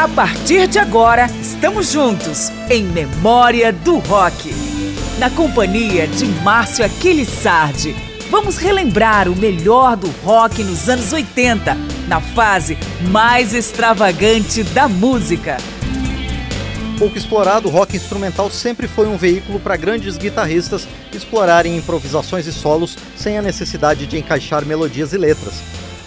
A partir de agora, estamos juntos em Memória do Rock. Na companhia de Márcio Aquiles Sardi, vamos relembrar o melhor do rock nos anos 80, na fase mais extravagante da música. Pouco explorado, o rock instrumental sempre foi um veículo para grandes guitarristas explorarem improvisações e solos sem a necessidade de encaixar melodias e letras.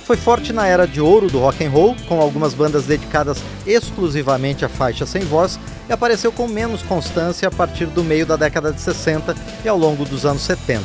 Foi forte na era de ouro do rock and roll, com algumas bandas dedicadas exclusivamente à faixa sem voz, e apareceu com menos constância a partir do meio da década de 60 e ao longo dos anos 70.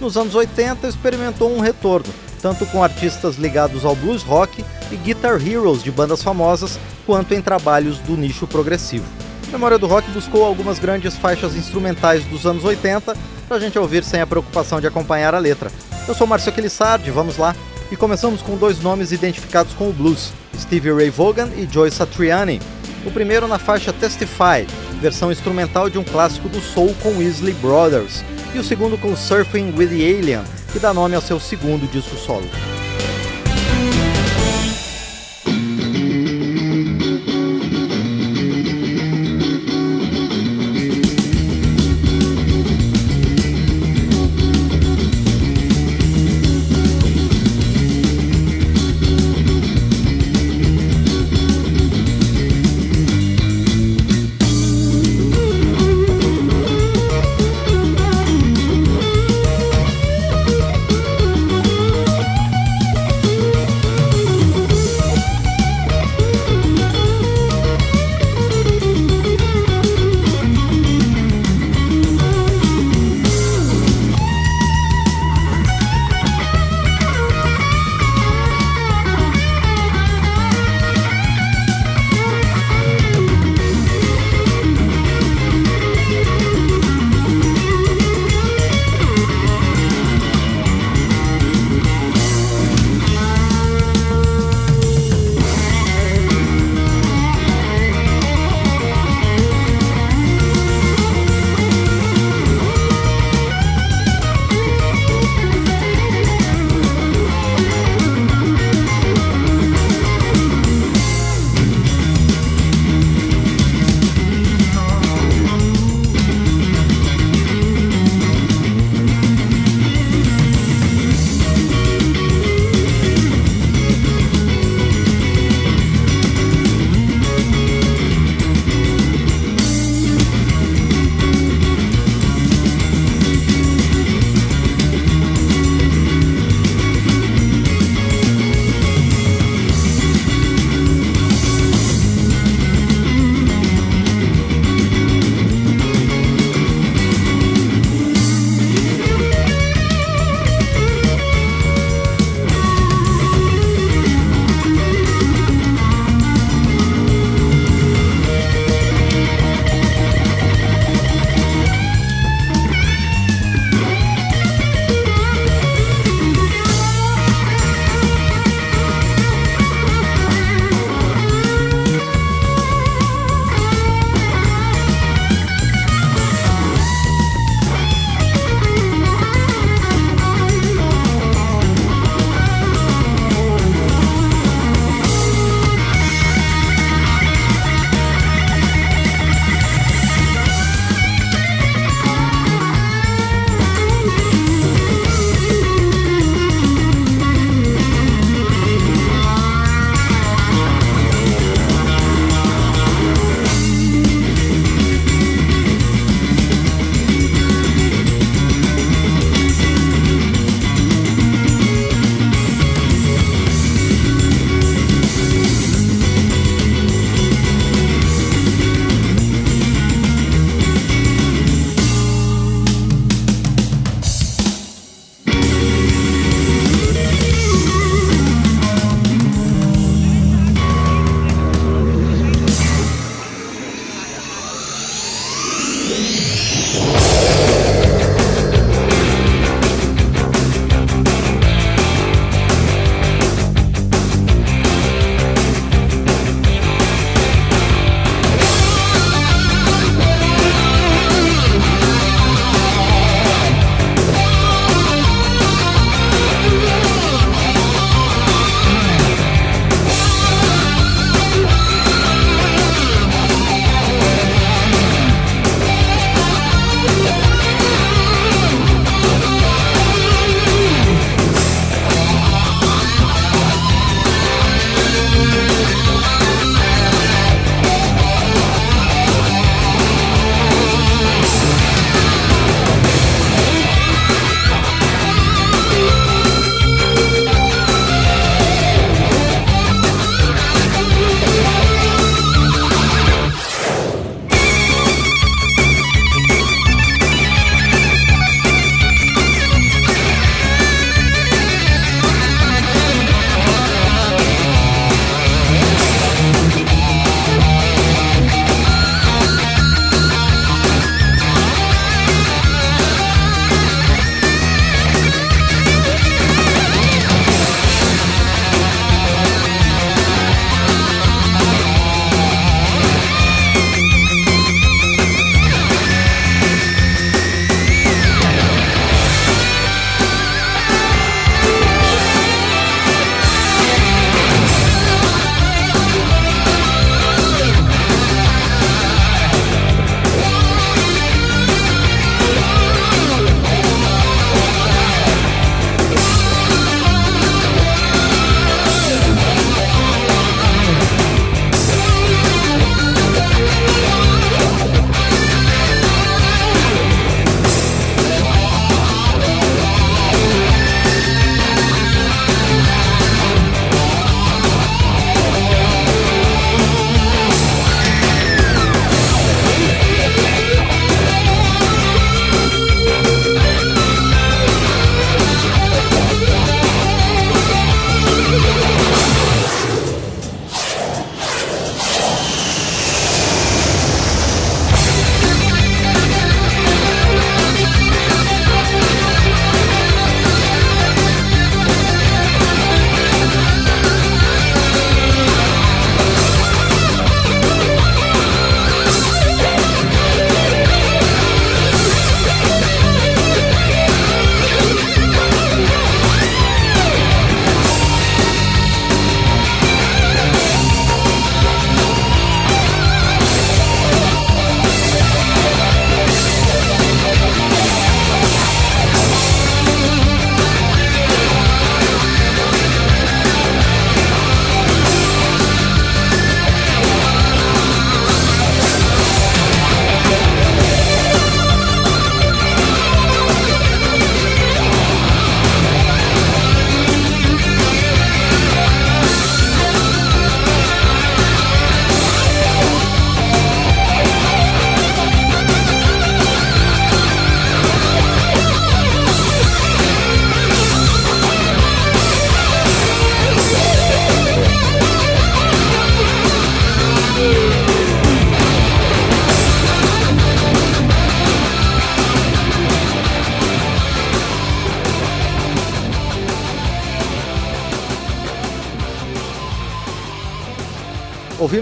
Nos anos 80 experimentou um retorno, tanto com artistas ligados ao blues rock e guitar heroes de bandas famosas, quanto em trabalhos do nicho progressivo. Memória do Rock buscou algumas grandes faixas instrumentais dos anos 80 para a gente ouvir sem a preocupação de acompanhar a letra. Eu sou Márcio Aquilissardi, vamos lá! E começamos com dois nomes identificados com o blues, Stevie Ray Vaughan e Joy Satriani. O primeiro na faixa Testify, versão instrumental de um clássico do soul com Weasley Brothers, e o segundo com Surfing with the Alien, que dá nome ao seu segundo disco solo.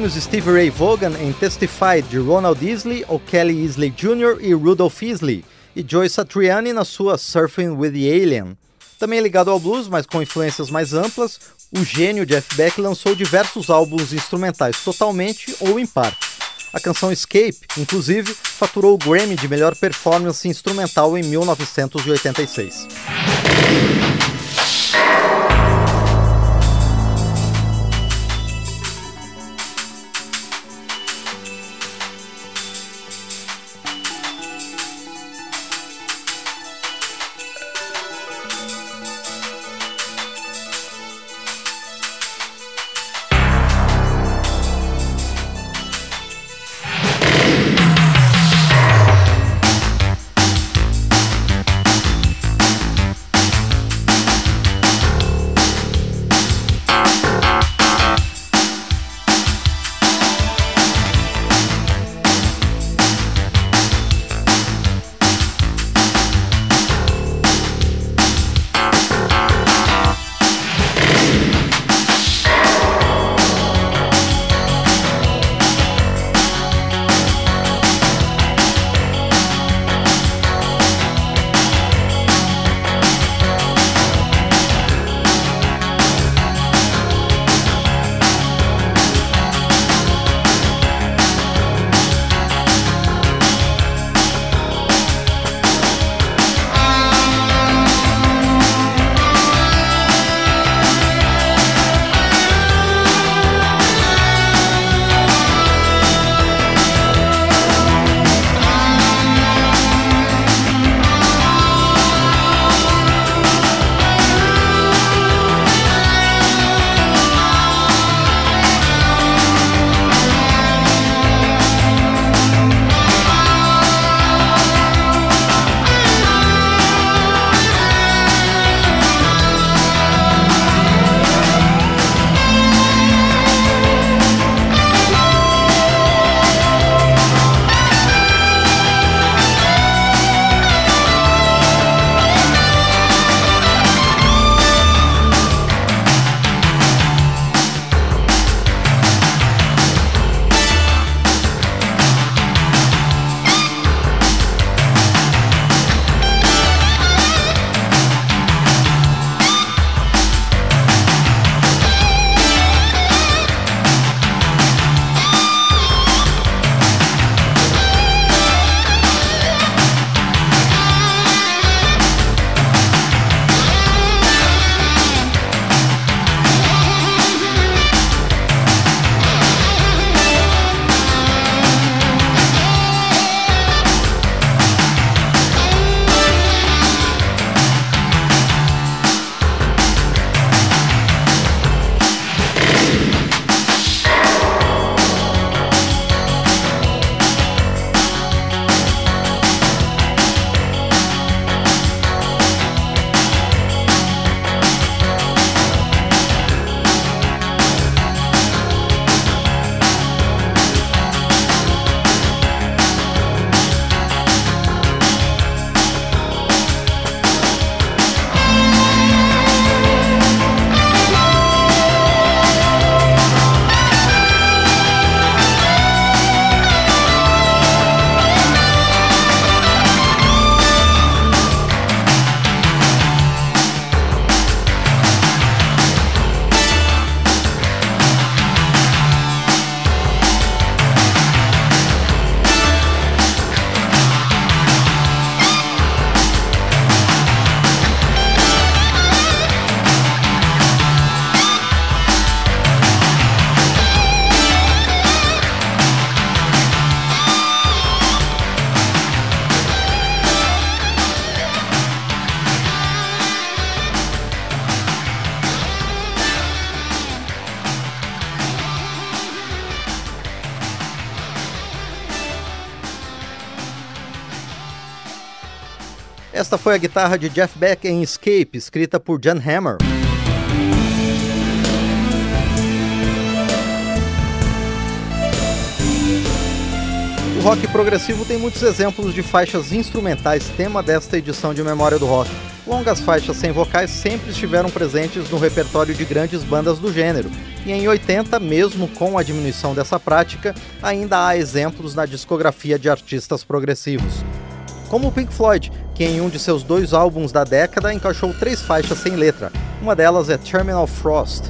Ouvimos Steve Ray Vaughan em Testify de Ronald Isley, O'Kelly Isley Jr. e Rudolph Isley, e Joy Satriani na sua Surfing with the Alien. Também ligado ao blues, mas com influências mais amplas, o gênio Jeff Beck lançou diversos álbuns instrumentais totalmente ou em parte. A canção Escape, inclusive, faturou o Grammy de melhor performance instrumental em 1986. Esta foi a guitarra de Jeff Beck em Escape, escrita por Jan Hammer. O rock progressivo tem muitos exemplos de faixas instrumentais, tema desta edição de Memória do Rock. Longas faixas sem vocais sempre estiveram presentes no repertório de grandes bandas do gênero, e em 80, mesmo com a diminuição dessa prática, ainda há exemplos na discografia de artistas progressivos. Como o Pink Floyd, que em um de seus dois álbuns da década encaixou três faixas sem letra. Uma delas é Terminal Frost.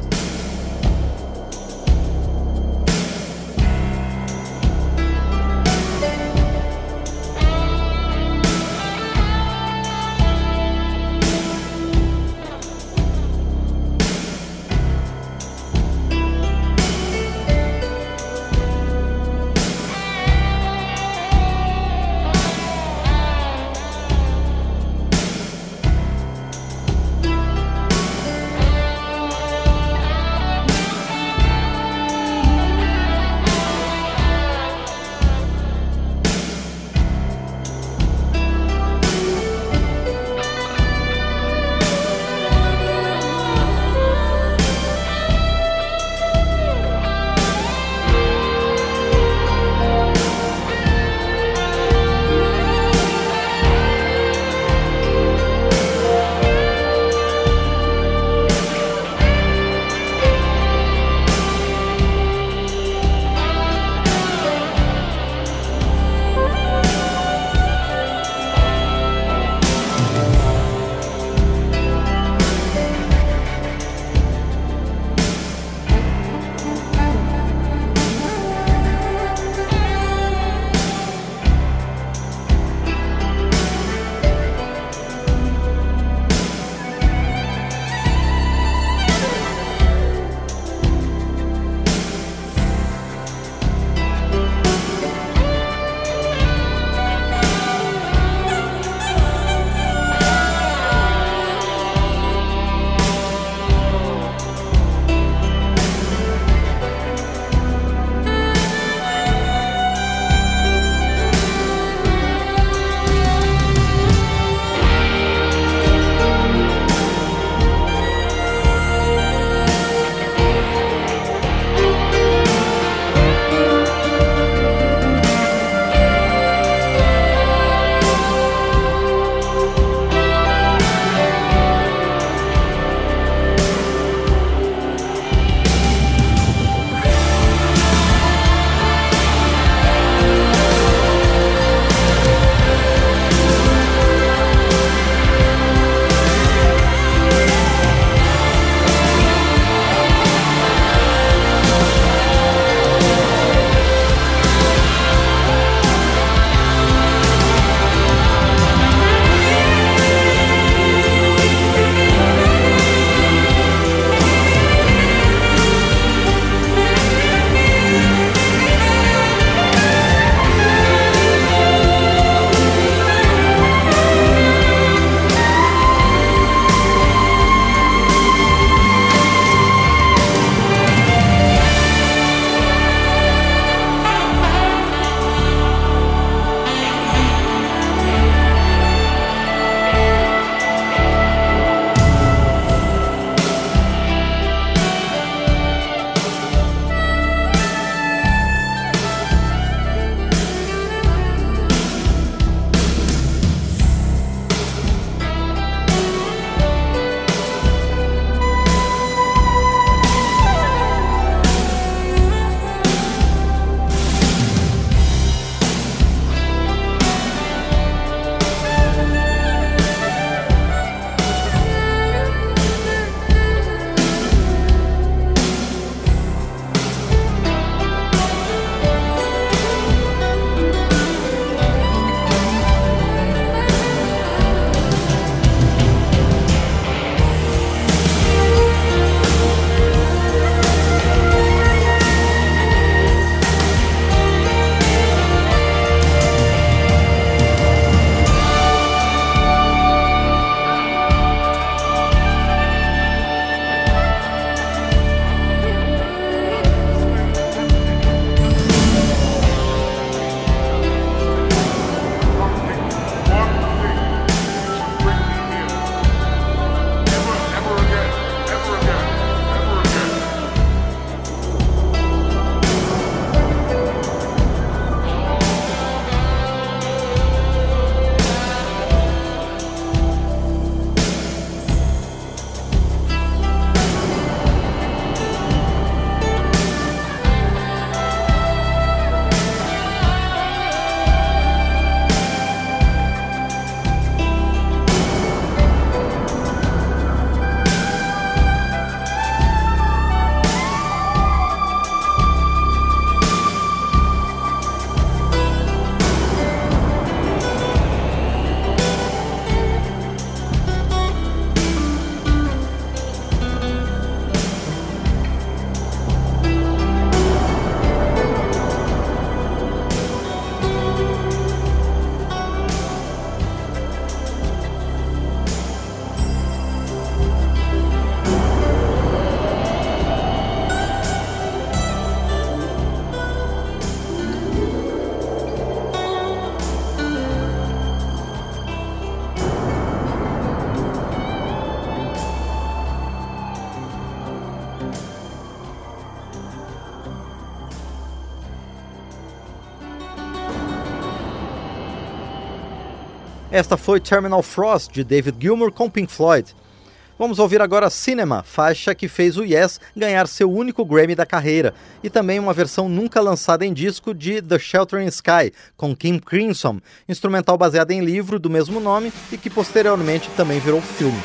Esta foi Terminal Frost, de David Gilmour com Pink Floyd. Vamos ouvir agora Cinema, faixa que fez o Yes ganhar seu único Grammy da carreira, e também uma versão nunca lançada em disco de The Sheltering Sky, com Kim Crimson, instrumental baseado em livro do mesmo nome e que posteriormente também virou filme.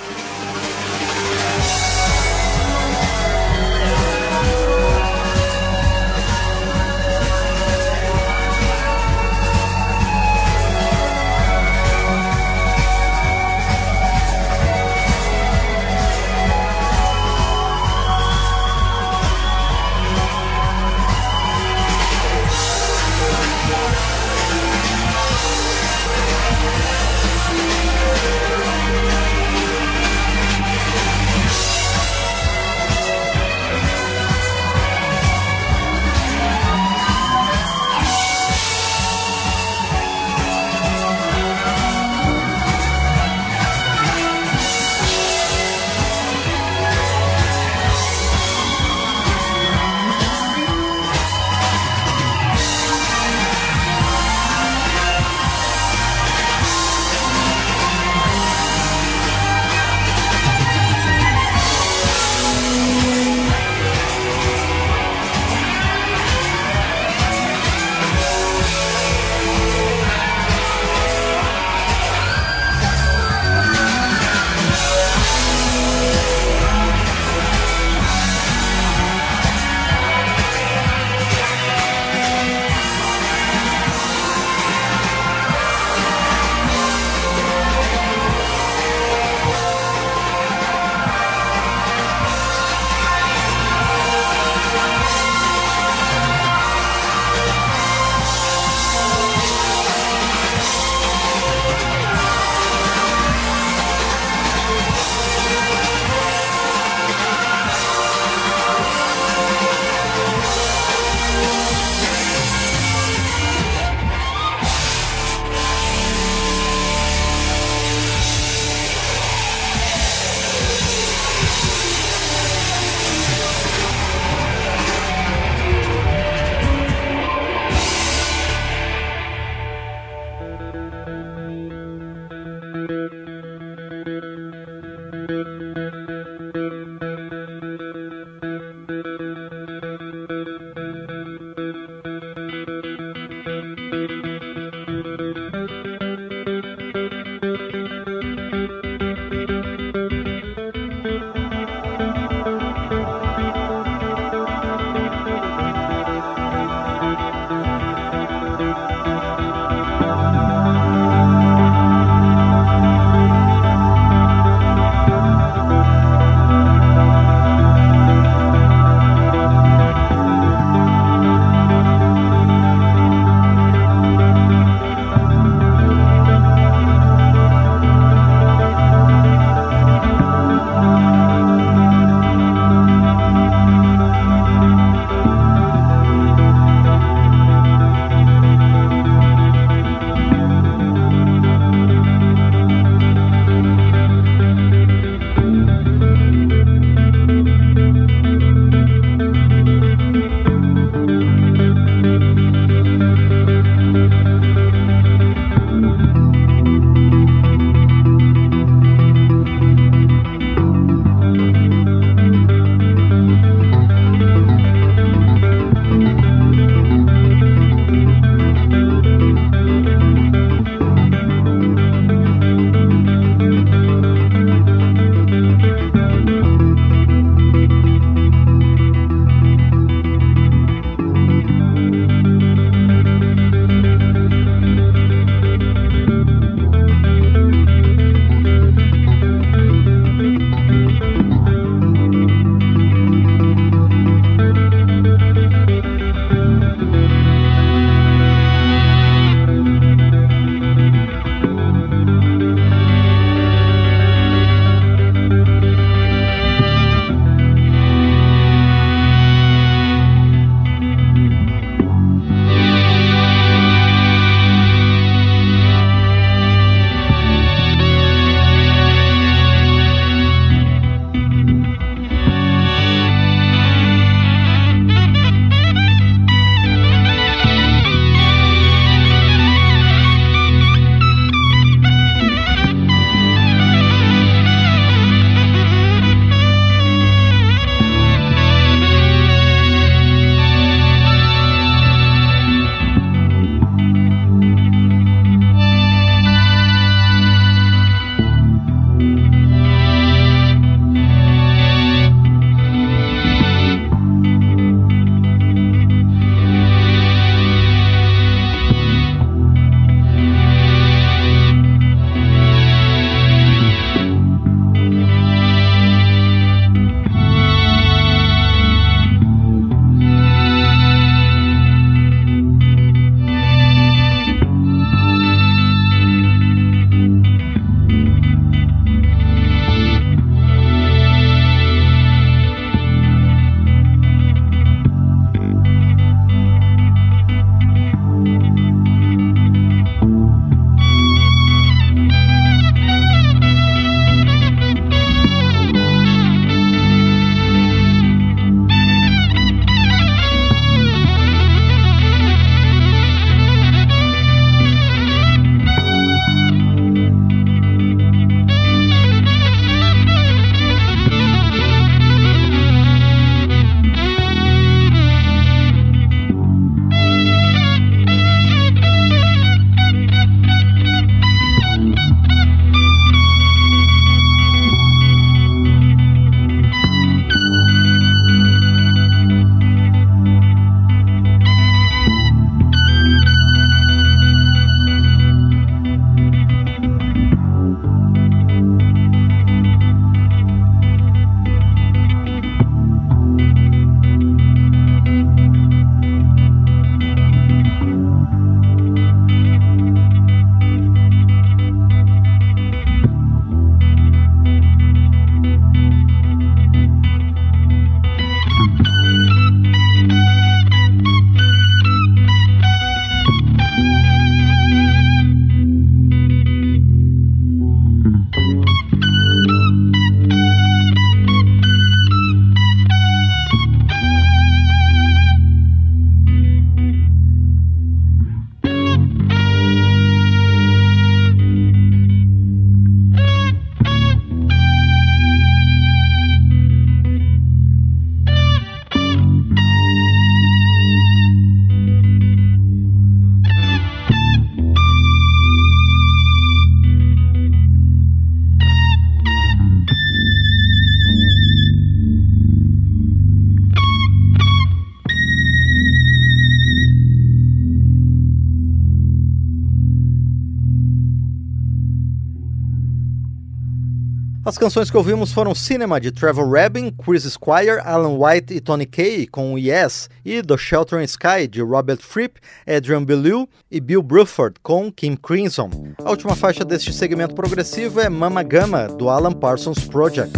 As canções que ouvimos foram Cinema de Trevor Rabin, Chris Squire, Alan White e Tony Kaye com Yes e The Shelter Sky de Robert Fripp, Adrian Belew e Bill Bruford com Kim Crimson. A última faixa deste segmento progressivo é Mama Gama do Alan Parsons Project.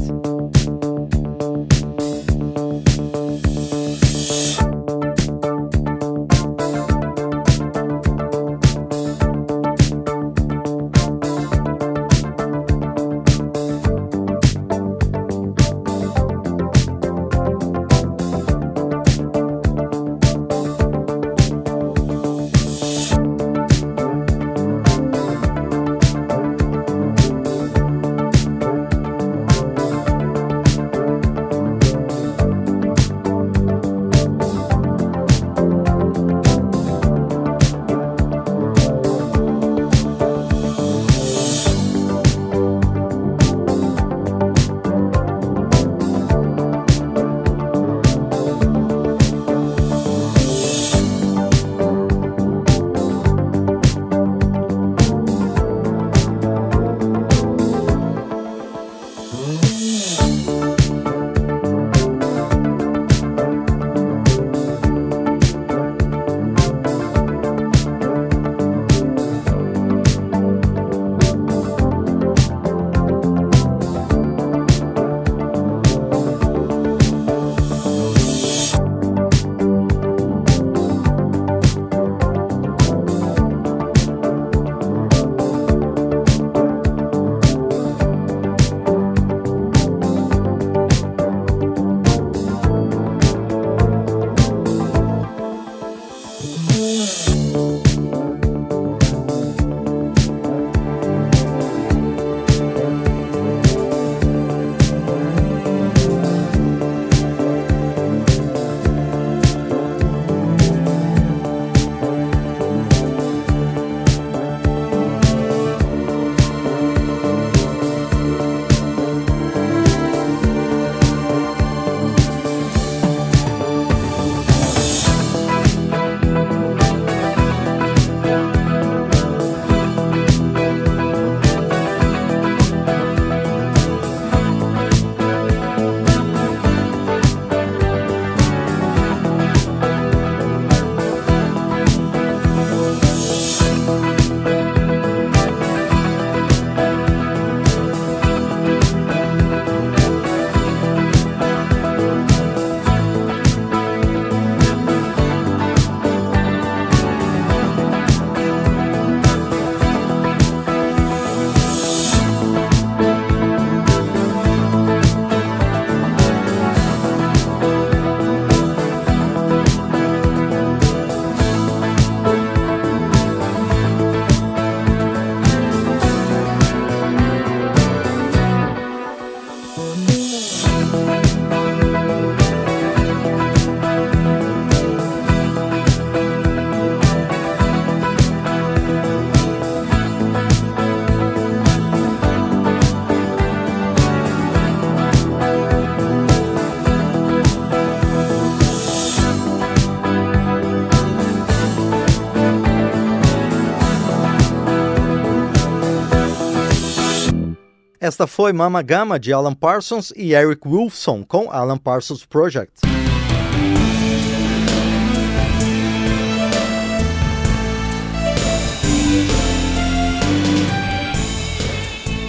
Esta foi Mama Gama de Alan Parsons e Eric Wolfson com Alan Parsons Project.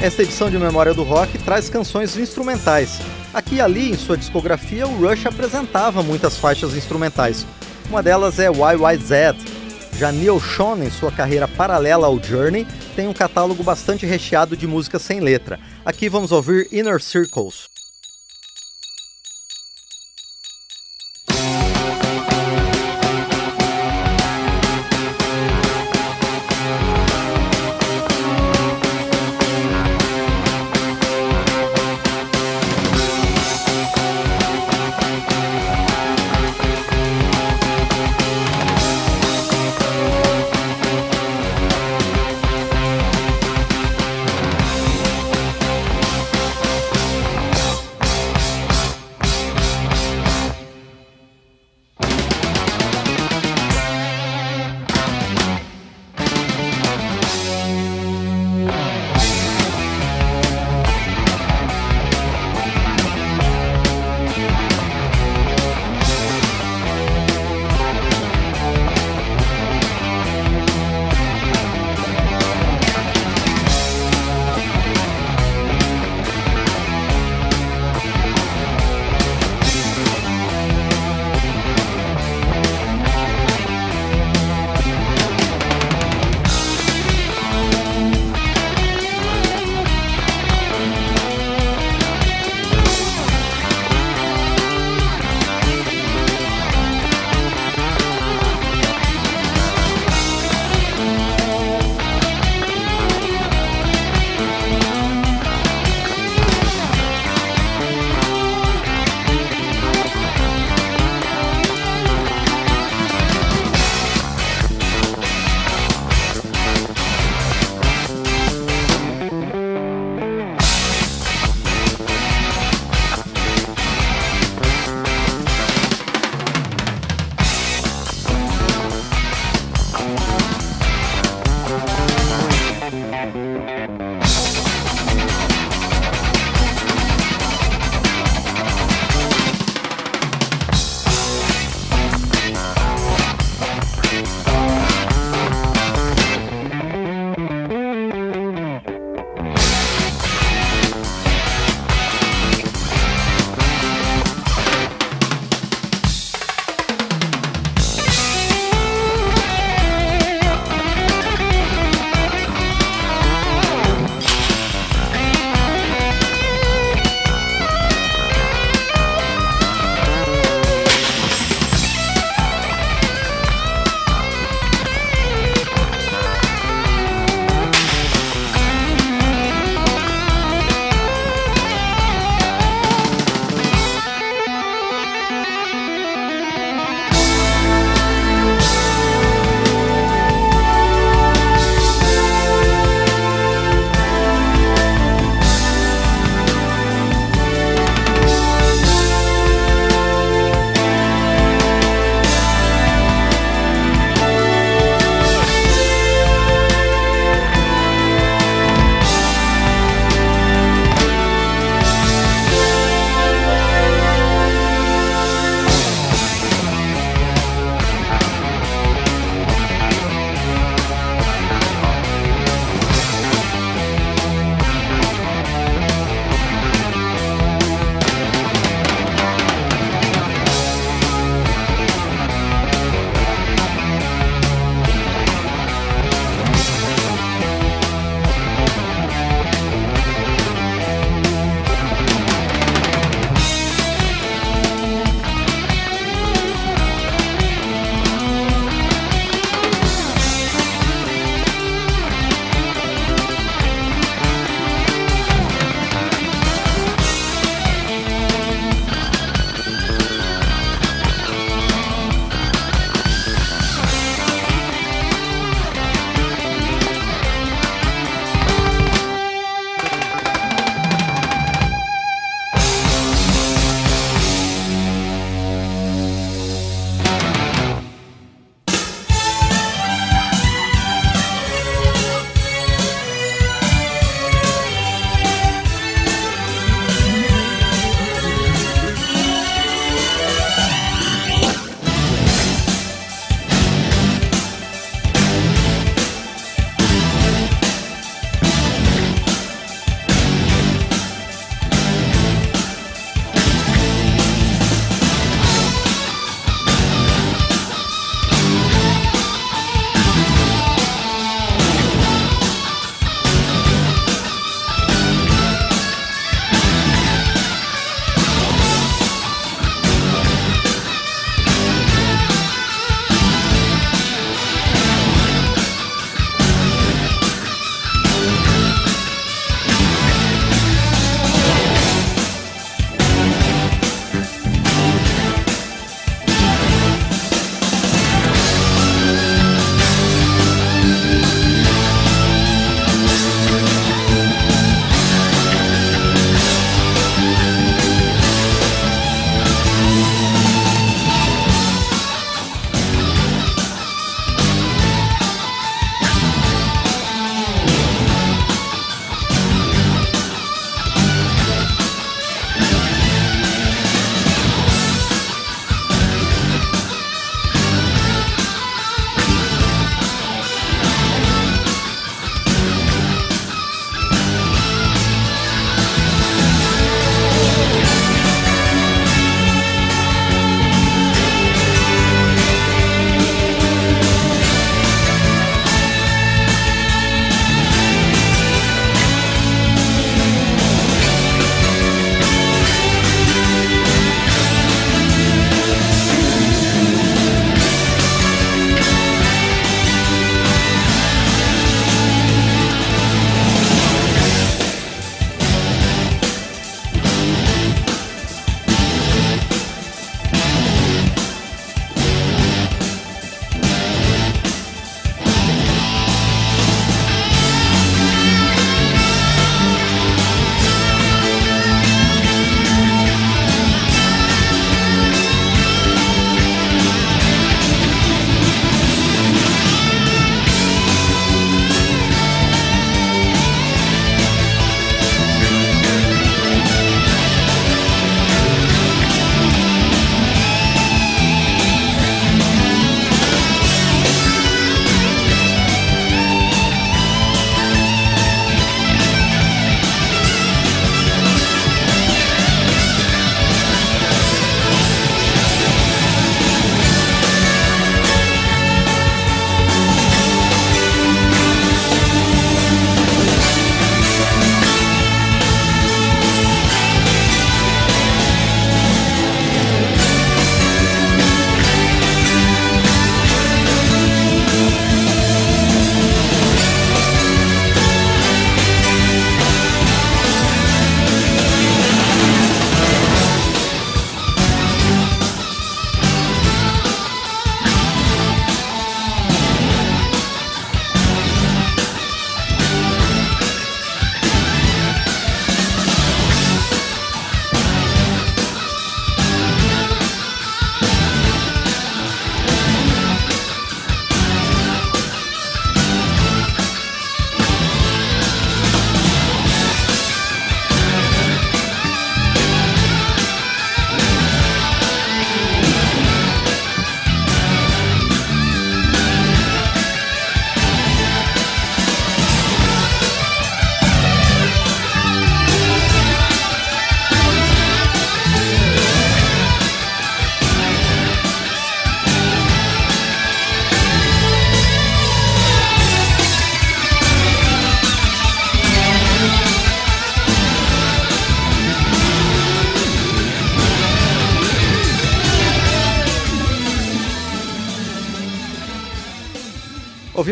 Esta edição de Memória do Rock traz canções instrumentais. Aqui e ali em sua discografia, o Rush apresentava muitas faixas instrumentais. Uma delas é YYZ. Já Neil Schon, em sua carreira paralela ao Journey, tem um catálogo bastante recheado de música sem letra. Aqui vamos ouvir Inner Circles.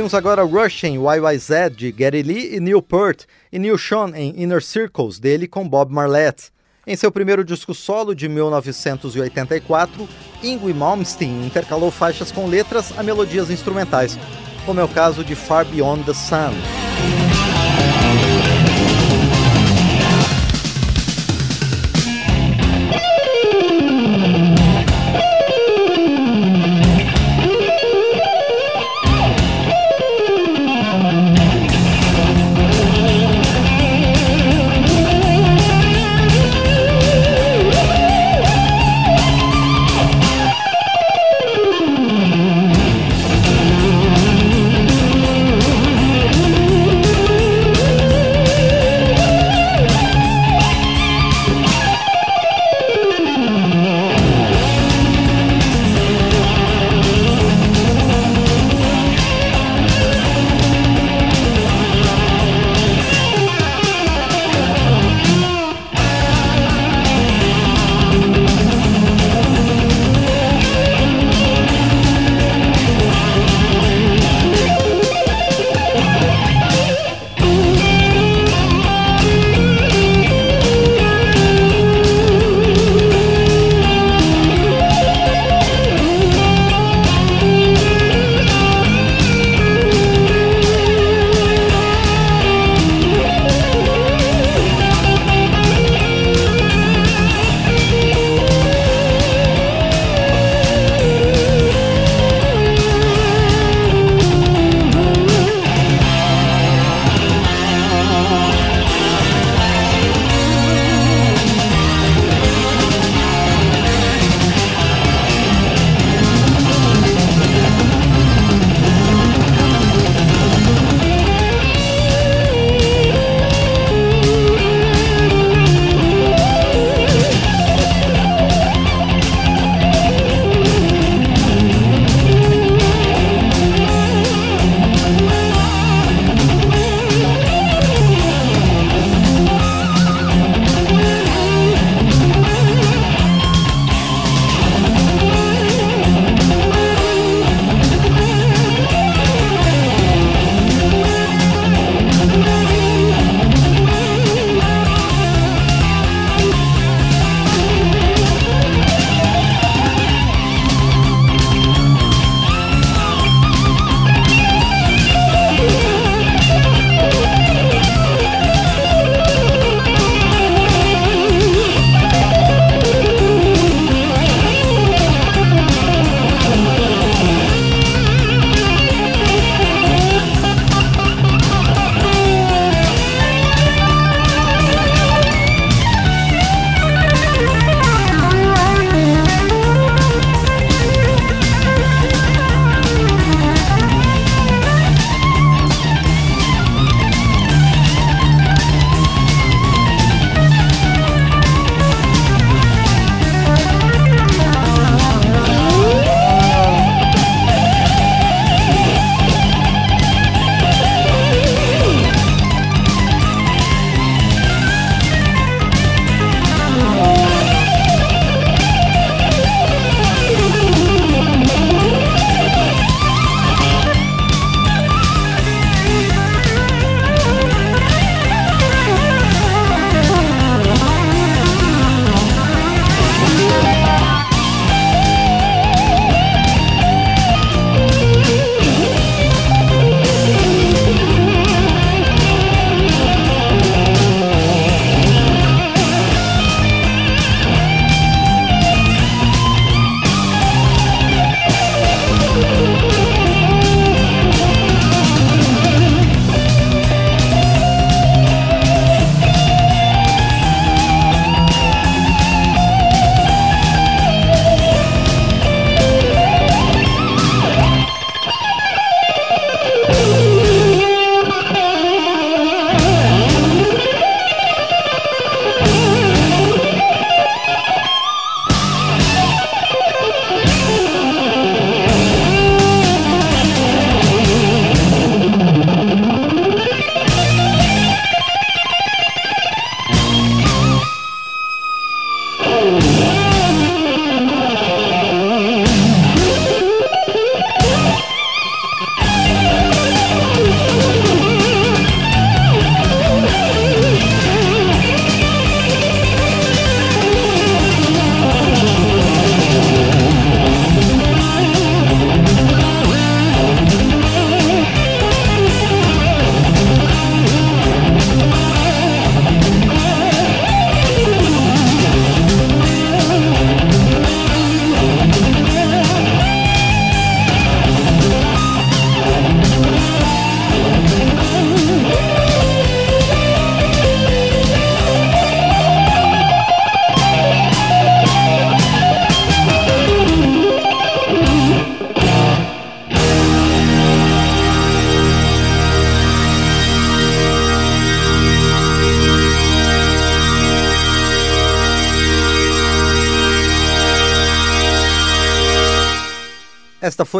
Ouvimos agora Rush em YYZ de Gary Lee e Neil Peart e Neil Sean em Inner Circles dele com Bob Marlette. Em seu primeiro disco solo de 1984, Ingrid Malmsteen intercalou faixas com letras a melodias instrumentais, como é o caso de Far Beyond the Sun.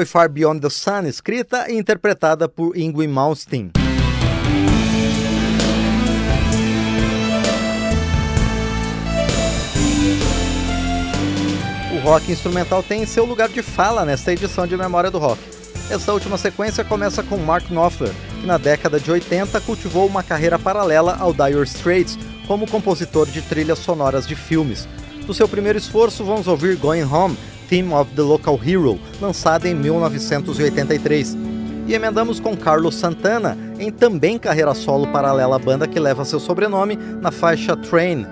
Foi Far Beyond the Sun, escrita e interpretada por Ingrid Malmsteen. O rock instrumental tem seu lugar de fala nesta edição de Memória do Rock. Esta última sequência começa com Mark Knopfler, que na década de 80 cultivou uma carreira paralela ao Dire Straits como compositor de trilhas sonoras de filmes. Do seu primeiro esforço, vamos ouvir Going Home, Theme of the Local Hero, lançada em 1983. E emendamos com Carlos Santana, em também carreira solo paralela à banda que leva seu sobrenome, na faixa Train,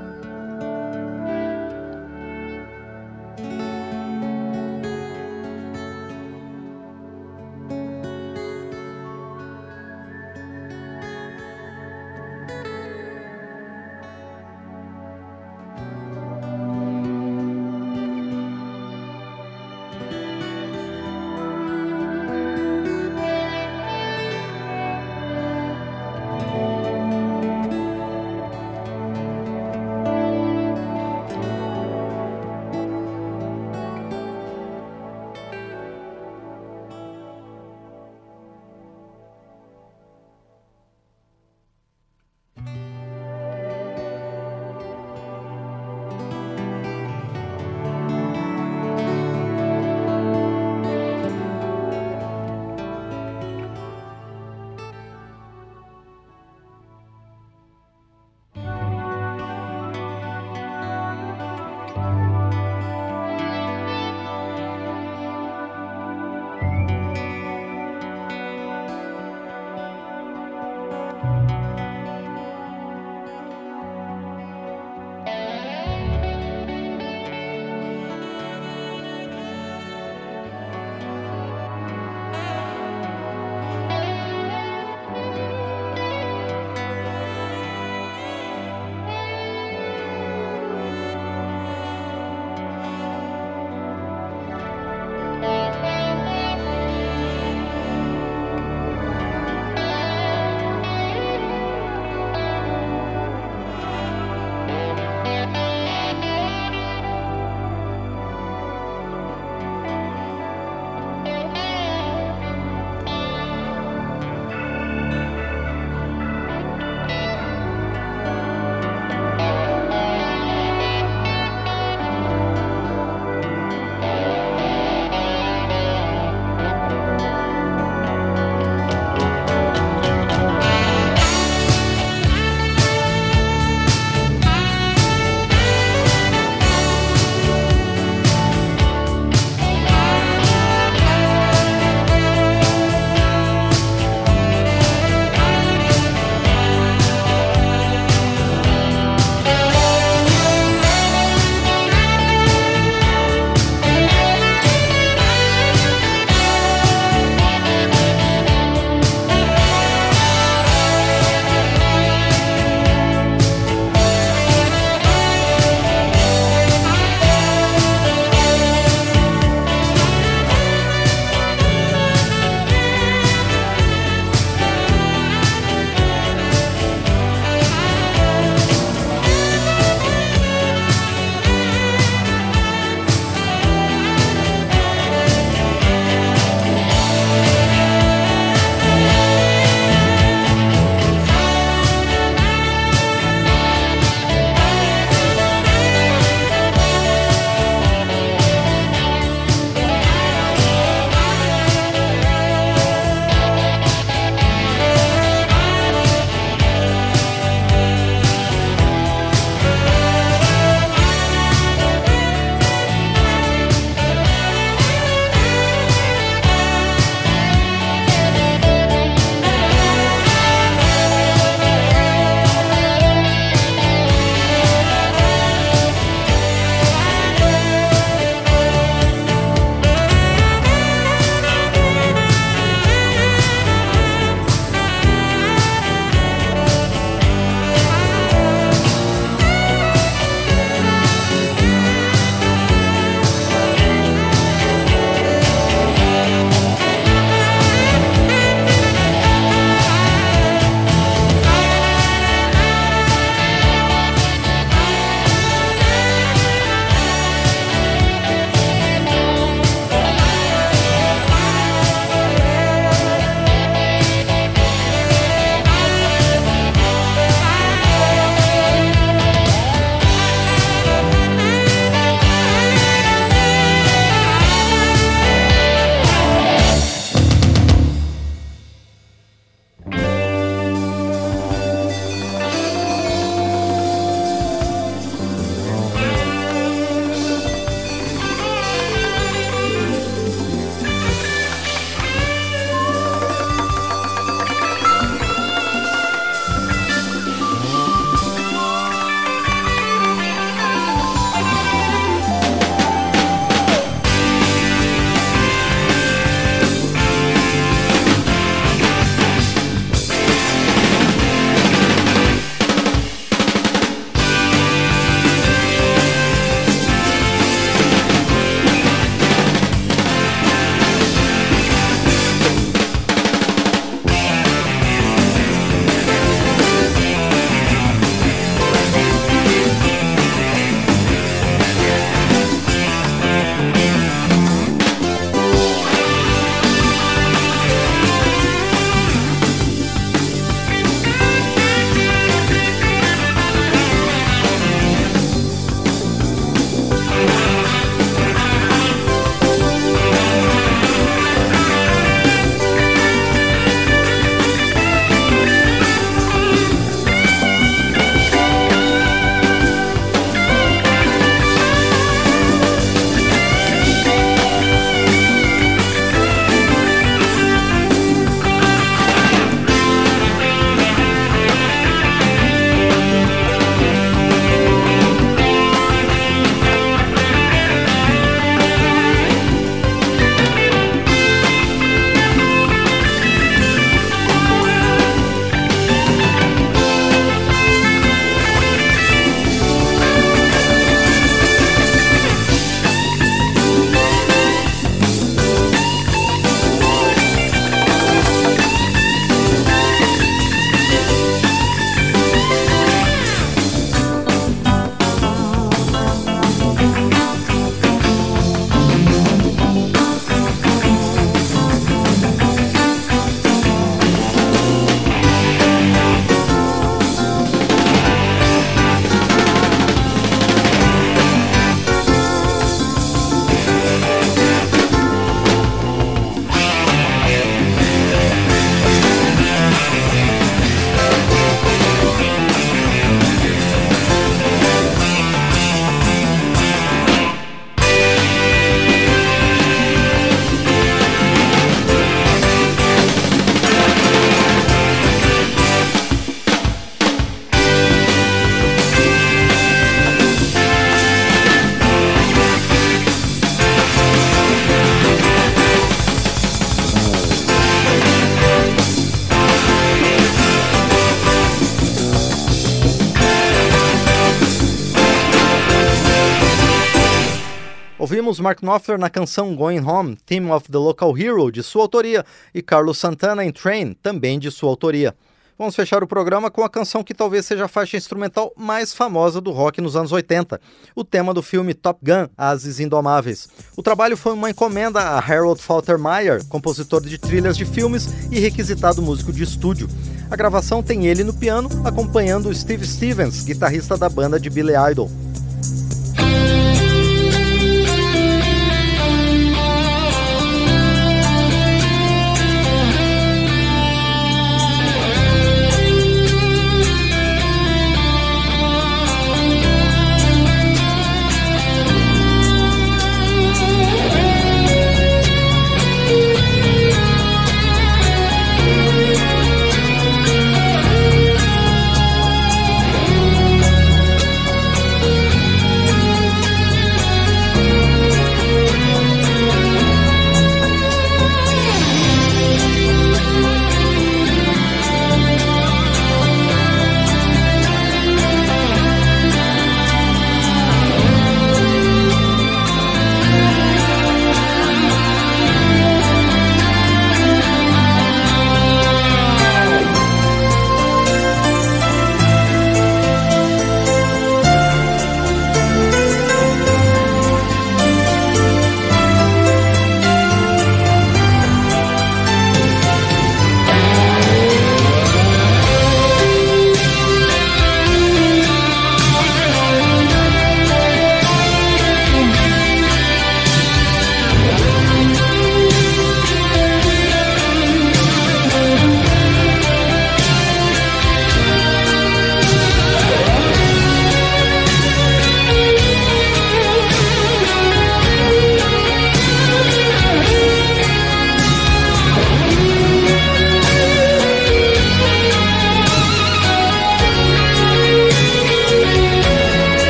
Ouvimos Mark Knopfler na canção Going Home, Theme of the Local Hero, de sua autoria, e Carlos Santana em Train, também de sua autoria. Vamos fechar o programa com a canção que talvez seja a faixa instrumental mais famosa do rock nos anos 80, o tema do filme Top Gun, Ases Indomáveis. O trabalho foi uma encomenda a Harold Faltermeyer, compositor de trilhas de filmes e requisitado músico de estúdio. A gravação tem ele no piano, acompanhando Steve Stevens, guitarrista da banda de Billy Idol.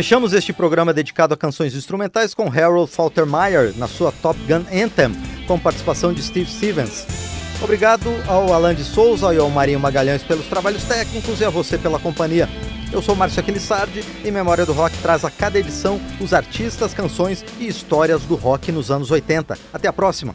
Fechamos este programa dedicado a canções instrumentais com Harold Faltermeyer na sua Top Gun Anthem, com participação de Steve Stevens. Obrigado ao Alan de Souza e ao Marinho Magalhães pelos trabalhos técnicos e a você pela companhia. Eu sou Márcio Aquilissardi e Memória do Rock traz a cada edição os artistas, canções e histórias do rock nos anos 80. Até a próxima!